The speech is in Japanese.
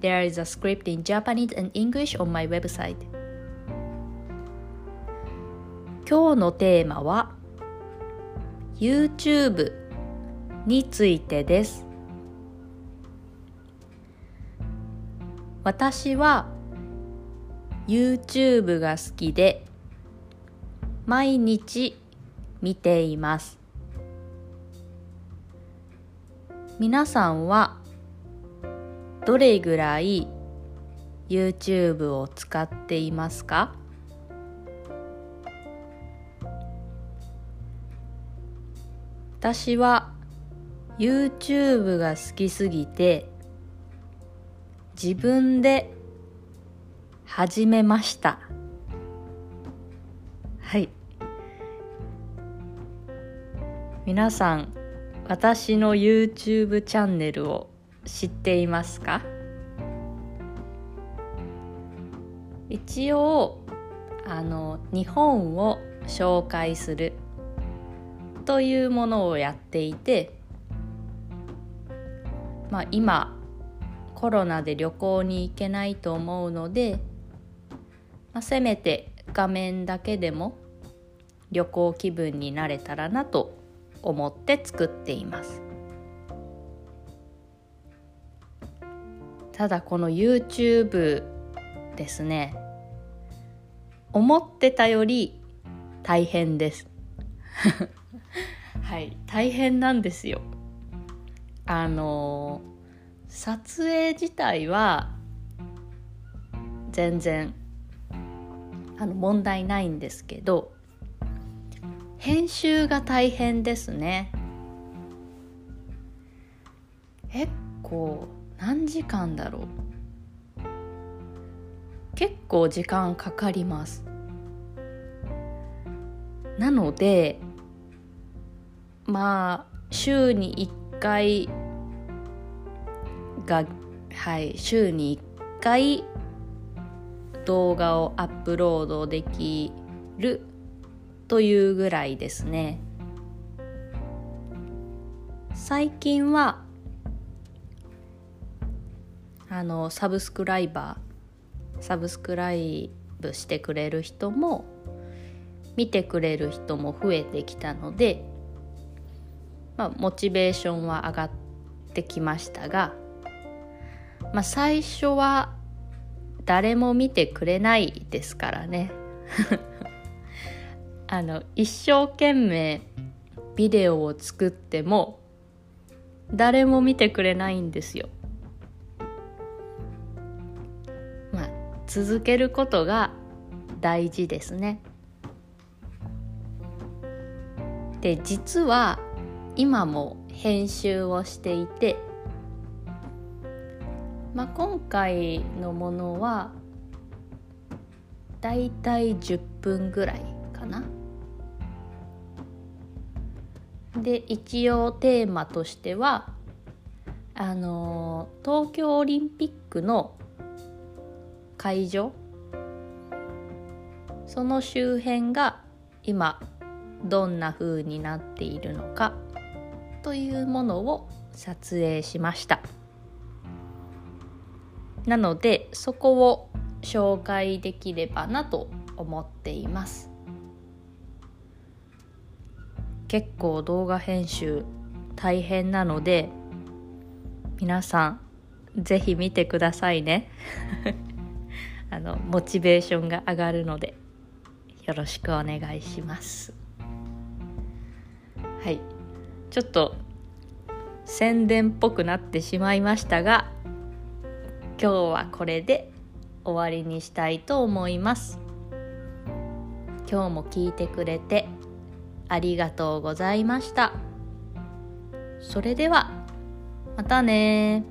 There is a script in Japanese and English on my website. 今日のテーマは YouTube についてです。私は YouTube が好きで毎日見ています。皆さんはどれぐらい YouTube を使っていますか？私は YouTube が好きすぎて自分で始めました。はい。皆さん私の YouTube チャンネルを知っていますか？一応あの日本を紹介するというものをやっていて、まあ、今コロナで旅行に行けないと思うので、まあ、せめて画面だけでも旅行気分になれたらなと思って作っています。ただこの YouTube ですね。思ってたより大変です。はい大変なんですよ。あの撮影自体は全然あの問題ないんですけど編集が大変ですね。結構何時間だろう？結構時間かかります。なのでまあ週に1回がはい週に1回動画をアップロードできるというぐらいですね。最近はあのサブスクライバーサブスクライブしてくれる人も見てくれる人も増えてきたので、まあ、モチベーションは上がってきましたが、まあ、最初は誰も見てくれないですからね。あの一生懸命ビデオを作っても誰も見てくれないんですよ。続けることが大事ですね。で実は今も編集をしていて、まあ、今回のものはだいたい10分ぐらいかな。で一応テーマとしてはあの東京オリンピックの会場。その周辺が今どんな風になっているのかというものを撮影しました。なのでそこを紹介できればなと思っています。結構動画編集大変なので皆さん是非見てくださいね。あのモチベーションが上がるのでよろしくお願いします。はい。ちょっと宣伝っぽくなってしまいましたが今日はこれで終わりにしたいと思います。今日も聞いてくれてありがとうございました。それではまたね